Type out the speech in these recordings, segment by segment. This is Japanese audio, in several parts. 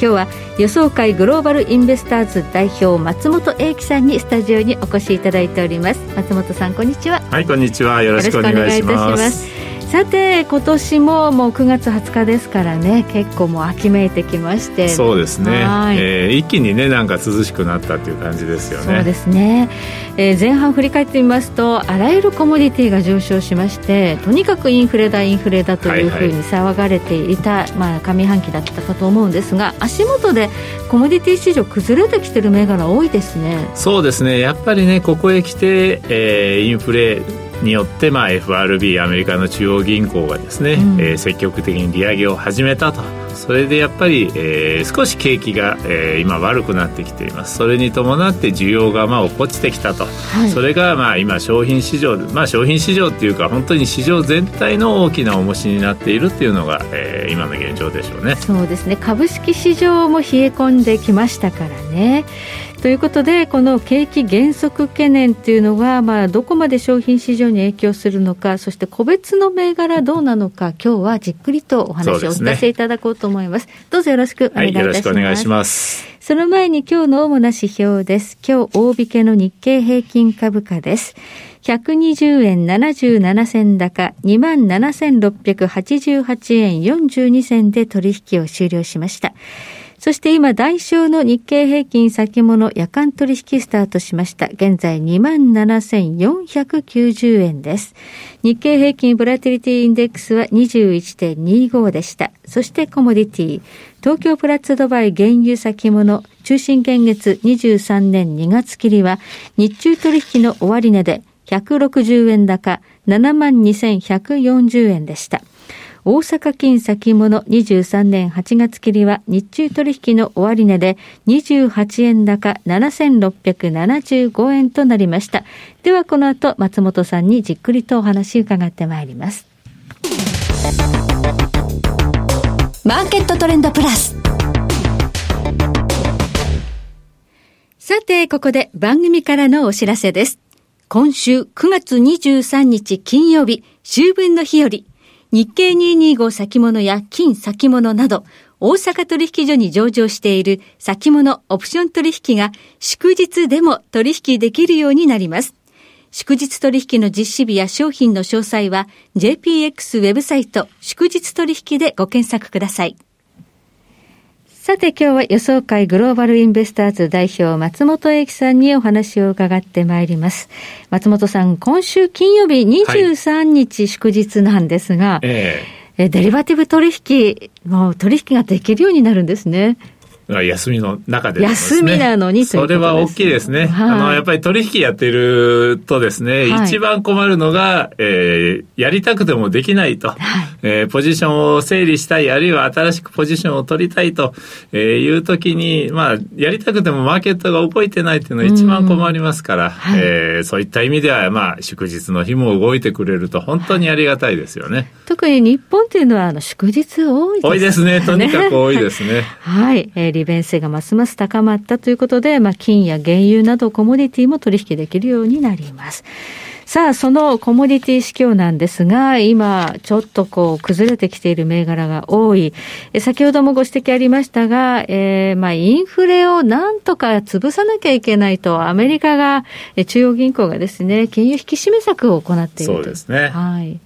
今日は予想会グローバルインベスターズ代表松本英樹さんにスタジオにお越しいただいております。松本さんこんにちは。はいこんにちは。よろしくお願いいたしますさて今年ももう9月20日ですからね結構もう秋めいてきまして。そうですね、えー、一気にねなんか涼しくなったっていう感じですよね。そうですね、えー、前半振り返ってみますとあらゆるコモディティが上昇しましてとにかくインフレだインフレだというふうに騒がれていた、はいはい、まあ、上半期だったかと思うんですが足元でコモディティ市場崩れてきてる銘柄多いですね。そうですね。やっぱりねここへ来て、えー、インフレによって、まあ、FRB アメリカの中央銀行がですね、うん、えー、積極的に利上げを始めたと。それでやっぱり、えー、少し景気が、えー、今悪くなってきています。それに伴って需要がまあ落っこちてきたと、はい、それがまあ今商品市場まあ商品市場っていうか本当に市場全体の大きな重しになっているっていうのが、えー、今の現状でしょうね。そうですね。株式市場も冷え込んできましたからねということでこの景気減速懸念というのが、まあ、どこまで商品市場に影響するのかそして個別の銘柄どうなのか今日はじっくりとお話をお聞かせいただこうと思います、ね、どうぞよろしくお願いいたします、はい、よろしくお願いします。その前に今日の主な指標です。今日大引けの日経平均株価です。120円77銭高。27,688円42銭で取引を終了しました。そして今、代償の日経平均先物夜間取引スタートしました。現在27,490円です。日経平均ボラティリティインデックスは21.25でした。そしてコモディティ、東京プラッツドバイ原油先物中心現月23年2月切りは日中取引の終値で160円高72,140円でした。大阪金先物23年8月切りは日中取引の終値で28円高7675円となりました。ではこの後松本さんにじっくりとお話伺ってまいります。マーケットトレンドプラス。さて、ここで番組からのお知らせです。今週9月23日金曜日、秋分の日より、日経225先物や金先物など、大阪取引所に上場している先物オプション取引が祝日でも取引できるようになります。祝日取引の実施日や商品の詳細は JPX ウェブサイト祝日取引でご検索ください。さて今日は予想会グローバルインベスターズ代表松本英樹さんにお話を伺ってまいります。松本さん、今週金曜日23日祝日なんですが、はいえー、デリバティブ取引、もう取引ができるようになるんですね。休みの中で、ね、休みなのにそれは大きいですね。はい、あの、やっぱり取引やってるとですね、はい、一番困るのが、えー、やりたくてもできないと、はい、えー、ポジションを整理したい、あるいは新しくポジションを取りたいと、えー、いうときに、まあ、やりたくてもマーケットが動いてないっていうのは一番困りますから、はい、えー、そういった意味では、まあ、祝日の日も動いてくれると本当にありがたいですよね。特に日本っていうのは、あの、祝日多いですね。多いですね。とにかく多いですね。はい。えー利便性がますます高まったということで、まあ、金や原油などコモディティも取引できるようになります。さあ、そのコモディティ市況なんですが、今、ちょっとこう、崩れてきている銘柄が多い。先ほどもご指摘ありましたが、えー、まあ、インフレをなんとか潰さなきゃいけないと、アメリカが、中央銀行がですね、金融引き締め策を行っていると。そうですね。はい。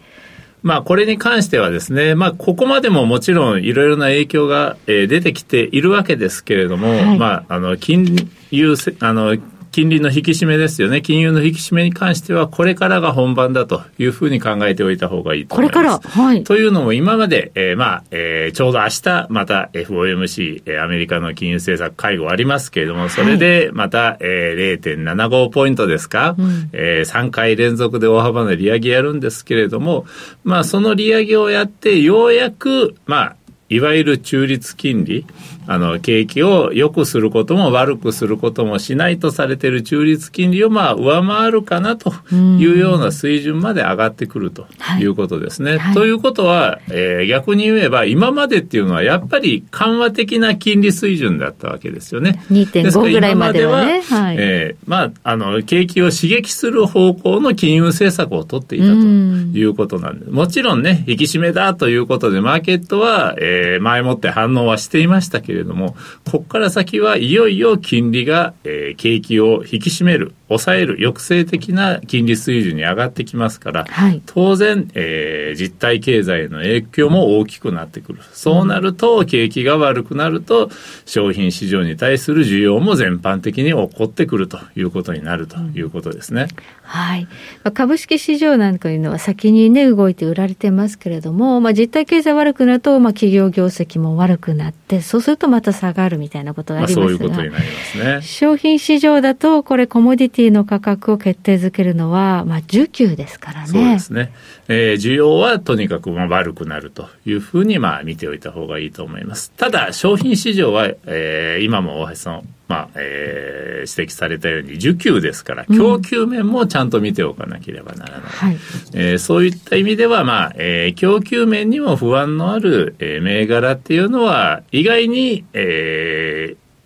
まあ、これに関してはですね、まあ、ここまでももちろんいろいろな影響が、えー、出てきているわけですけれども、はい、まあ、あの、金融、あの、金利の引き締めですよね。金融の引き締めに関しては、これからが本番だというふうに考えておいた方がいいと思います。これからはい。というのも、今まで、えー、まあ、えー、ちょうど明日、また FOMC、えー、アメリカの金融政策会合ありますけれども、それで、また、えー、0.75ポイントですか、うん、えー、3回連続で大幅な利上げやるんですけれども、まあ、その利上げをやって、ようやく、まあ、いわゆる中立金利、あの、景気を良くすることも悪くすることもしないとされている中立金利をまあ上回るかなというような水準まで上がってくるということですね。はい、ということは、えー、逆に言えば今までっていうのはやっぱり緩和的な金利水準だったわけですよね。2.5ぐらいまではね。はい、えー、まあ、あの、景気を刺激する方向の金融政策を取っていたということなんです。もちろんね、引き締めだということでマーケットは、えー、前もって反応はしていましたけれども、ここから先はいよいよ金利が、えー、景気を引き締める、抑える、抑制的な金利水準に上がってきますから、はい、当然、えー、実体経済への影響も大きくなってくる。そうなると、景気が悪くなると、商品市場に対する需要も全般的に起こってくるということになるということですね。うん、はい。株式市場なんかいうのは先にね、動いて売られてますけれども、まあ、実体経済悪くなると、まあ、企業業績も悪くなって、そうするとまた下がるみたいなことがありますが、まあ、そういうことになりますね。商品市場だと、これコモディティの価格を決定づけるのは、まあ、需給ですからね。そうですね。えー、需要はとにかくまあ悪くなるというふうにまあ見ておいた方がいいと思います。ただ、商品市場は、えー、今も大橋さんまあえー、指摘されたように需給ですから供給面もちゃんと見ておかなければならない、うんえー、そういった意味では、まあえー、供給面にも不安のある、えー、銘柄っていうのは意外に、えー、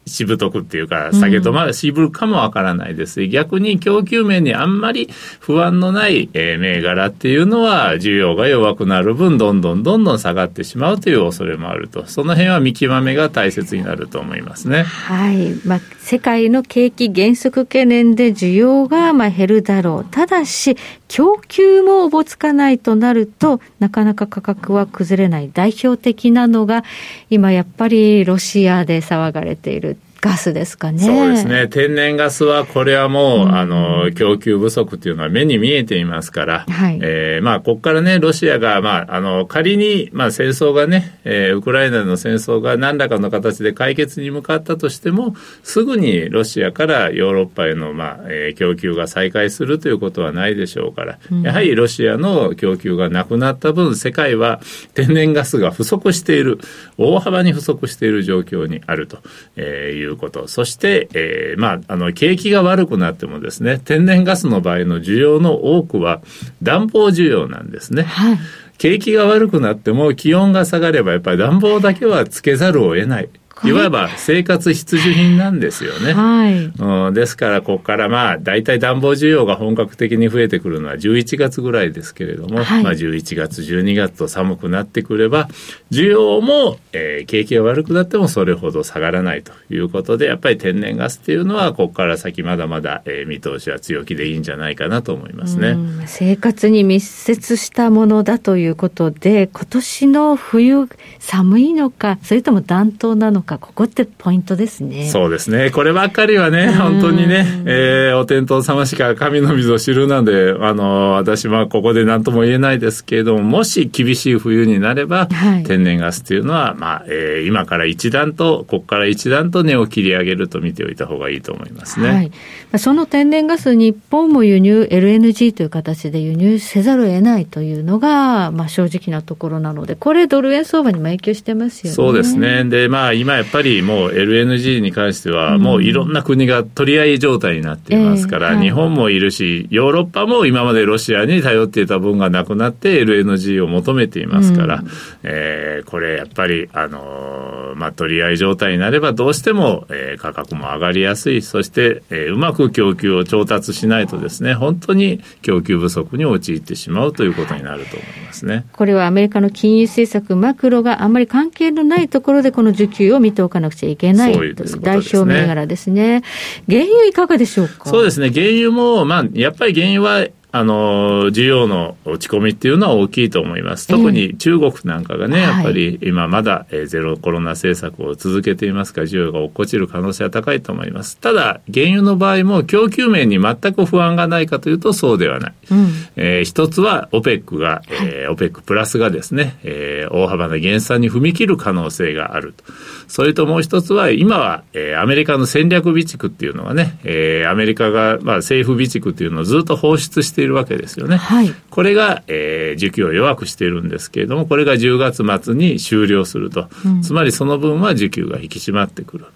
しぶとくっていうか、下げ止まる、渋るかもわからないです。逆に供給面にあんまり不安のない、えー、銘柄っていうのは、需要が弱くなる分、どんどんどんどん下がってしまうという恐れもあると。その辺は見極めが大切になると思いますね。はい。まあ、世界の景気減速懸念で需要がまあ減るだろう。ただし、供給もおぼつかないとなると、なかなか価格は崩れない。代表的なのが、今やっぱりロシアで騒がれているガスですかね。そうですね。天然ガスは、これはもう、うん、あの、供給不足というのは目に見えていますから、はい、えー、まあ、ここからね、ロシアが、まあ、あの、仮に、まあ、戦争がね、えー、ウクライナの戦争が何らかの形で解決に向かったとしても、すぐにロシアからヨーロッパへの、まあ、えー、供給が再開するということはないでしょうから、うん、やはりロシアの供給がなくなった分、世界は天然ガスが不足している、大幅に不足している状況にあるということ、そして、えー、まあ、あの、景気が悪くなってもですね、天然ガスの場合の需要の多くは暖房需要なんですね。はい景気が悪くなっても気温が下がればやっぱり暖房だけはつけざるを得ない。いわば生活必需品なんですよね。はい、うん、ですから、ここからまあ、大体暖房需要が本格的に増えてくるのは11月ぐらいですけれども、はい、まあ、11月、12月と寒くなってくれば、需要も、えー、景気が悪くなってもそれほど下がらないということで、やっぱり天然ガスっていうのは、ここから先まだまだ、えー、見通しは強気でいいんじゃないかなと思いますね。生活に密接したものだということで、今年の冬、寒いのか、それとも暖冬なのか、ここってポイントですね。そうですね。こればっかりはね、本当にね、えー、お天道様しか神の水を知るなんで、あの、私はここで何とも言えないですけれども、もし厳しい冬になれば、はい、天然ガスというのは、まあ、えー、今から一段と、ここから一段と値を切り上げると見ておいた方がいいと思いますね。はい、その天然ガス、日本も輸入、LNG という形で輸入せざるを得ないというのが、まあ、正直なところなので、これドル円相場にも影響してますよね。そうですね。で、まあ、今やっぱりもう LNG に関しては、もういろんな国が取り合い状態になっていますから、うんえ。ーはい、日本もいるし、ヨーロッパも今までロシアに頼っていた分がなくなって LNG を求めていますから、うん、えー、これやっぱり、あのー、まあ、取り合い状態になればどうしても、えー、価格も上がりやすい、そして、えー、うまく供給を調達しないとですね、本当に供給不足に陥ってしまうということになると思いますね。これはアメリカの金融政策、マクロがあんまり関係のないところでこの需給を見ておかなくちゃいけないという代表銘柄ですね。原油いかがでしょうか？そうですね。原油も、まあ、やっぱり原油はあの需要の落ち込みっていうのは大きいと思います。特に中国なんかがね、やっぱり今まだ、えゼロコロナ政策を続けていますから需要が落っこちる可能性は高いと思います。ただ、原油の場合も供給面に全く不安がないかというとそうではない。うん、えー、一つは OPEC が、えー、OPEC プラスがですね、えー、大幅な減産に踏み切る可能性があると。それともう一つは今は、えー、アメリカの戦略備蓄っていうのはね、えー、アメリカが、まあ、政府備蓄っていうのをずっと放出しているわけですよね。はい、これが、えー、需給を弱くしているんですけれども、これが10月末に終了すると。うん、つまりその分は需給が引き締まってくる。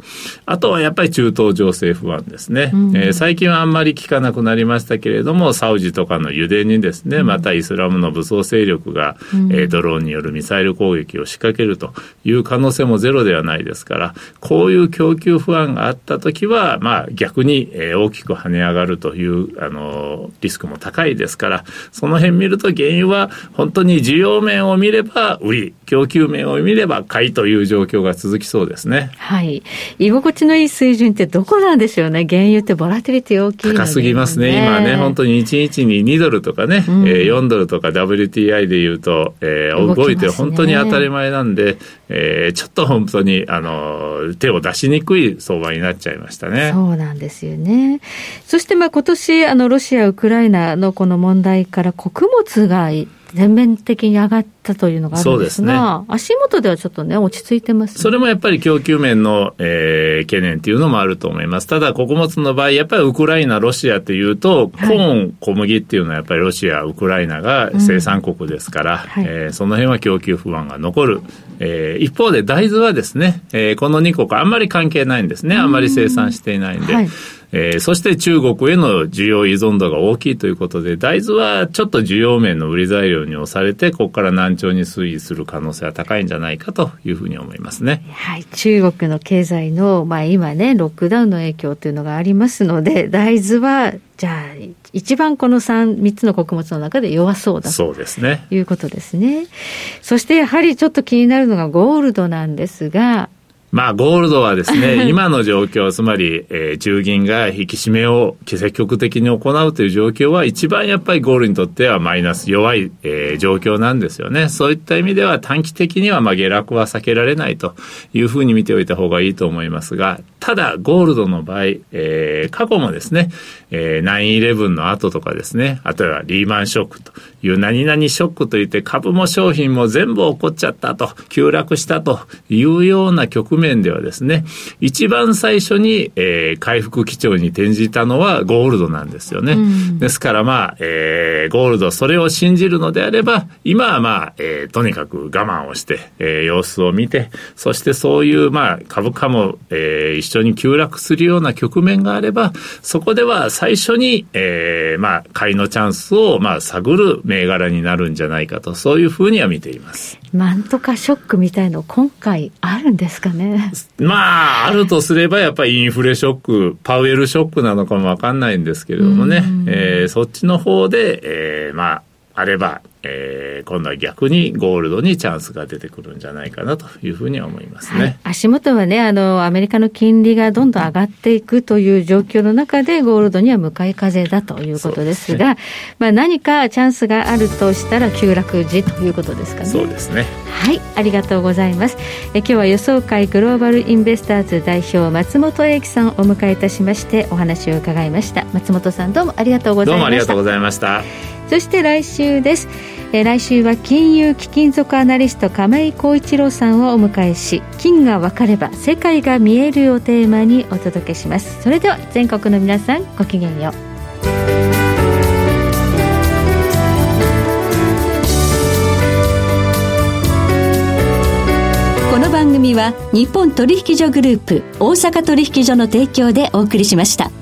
あとはやっぱり中東情勢不安ですね。うん、えー、最近はあんまり聞かなくなりましたけれども、サウジとかの油田にですね、またイスラムの武装勢力が、うん、えー、ドローンによるミサイル攻撃を仕掛けるという可能性もゼロではないですから、こういう供給不安があったときは、まあ逆に、えー、大きく跳ね上がるという、あの、リスクも高いですから、その辺見ると原油は本当に需要面を見れば売り、供給面を見れば買いという状況が続きそうですね。はい。居心地のいい水準ってどこなんでしょうね。原油ってボラティリティ大きい、ね、高すぎますね。今ね、本当に1日に2ドルとかね、うん、えー、4ドルとか WTI でいうと、えー、動いて本当に当たり前なんで、えー、ちょっと本当に、あの、手を出しにくい相場になっちゃいましたね。そうなんですよね。そして、まあ、今年、あの、ロシア、ウクライナのこの問題から穀物が全面的に上がったというのがあるんですが、すね、足元ではちょっとね、落ち着いてます、ね、それもやっぱり供給面の、えー、懸念っていうのもあると思います。ただ、穀物の場合、やっぱりウクライナ、ロシアっていうと、コーン、小麦っていうのはやっぱりロシア、ウクライナが生産国ですから、うんはい、えー、その辺は供給不安が残る。えー、一方で大豆はですね、えー、この2国あんまり関係ないんですね。あんまり生産していないんで。はいえー、そして中国への需要依存度が大きいということで、大豆はちょっと需要面の売り材料に押されて、ここから難聴に推移する可能性は高いんじゃないかというふうに思いますね。はい。中国の経済の、まあ今ね、ロックダウンの影響というのがありますので、大豆は、じゃあ、一番この三三つの穀物の中で弱そうだそうですね。いうことですね。そしてやはりちょっと気になるのがゴールドなんですが、まあ、ゴールドはですね、今の状況、つまり、えー、中銀が引き締めを積極的に行うという状況は、一番やっぱりゴールにとってはマイナス、弱い、えー、状況なんですよね。そういった意味では、短期的には、まあ、下落は避けられないというふうに見ておいた方がいいと思いますが、ただ、ゴールドの場合、えー、過去もですね、えー、9-11の後とかですね、あとはリーマンショックという何々ショックといって株も商品も全部起こっちゃったと、急落したというような局面ではですね、一番最初に、えー、回復基調に転じたのはゴールドなんですよね。うん、ですからまあ、えー、ゴールド、それを信じるのであれば、今はまあ、えー、とにかく我慢をして、えー、様子を見て、そしてそういうまあ、株価も、えー、一緒に急落するような局面があれば、そこでは最初に、えー、まあ、買いのチャンスをまあ、探る銘柄になるんじゃないかと、そういうふうには見ています。なんとかショックみたいの今回あるんですかね？まあ、あるとすればやっぱりインフレショック、パウエルショックなのかもわかんないんですけれどもね、えー、そっちの方で、えー、まあ、あれば、えー、今度は逆にゴールドにチャンスが出てくるんじゃないかなというふうには思いますね、はい、足元はねあの、アメリカの金利がどんどん上がっていくという状況の中で、ゴールドには向かい風だということですが、すね、まあ、何かチャンスがあるとしたら、急落時ということですかね。そうですね。はい。ありがとうございます。え今日は予想会グローバルインベスターズ代表松本英樹さんをお迎えいたしましてお話を伺いました。松本さんどうもありがとうございました。どうもありがとうございましたそして来週です。え来週は金融貴金属アナリスト亀井浩一郎さんをお迎えし金が分かれば世界が見えるをテーマにお届けします。それでは全国の皆さんごきげんよう。この番組は日本取引所グループ大阪取引所の提供でお送りしました。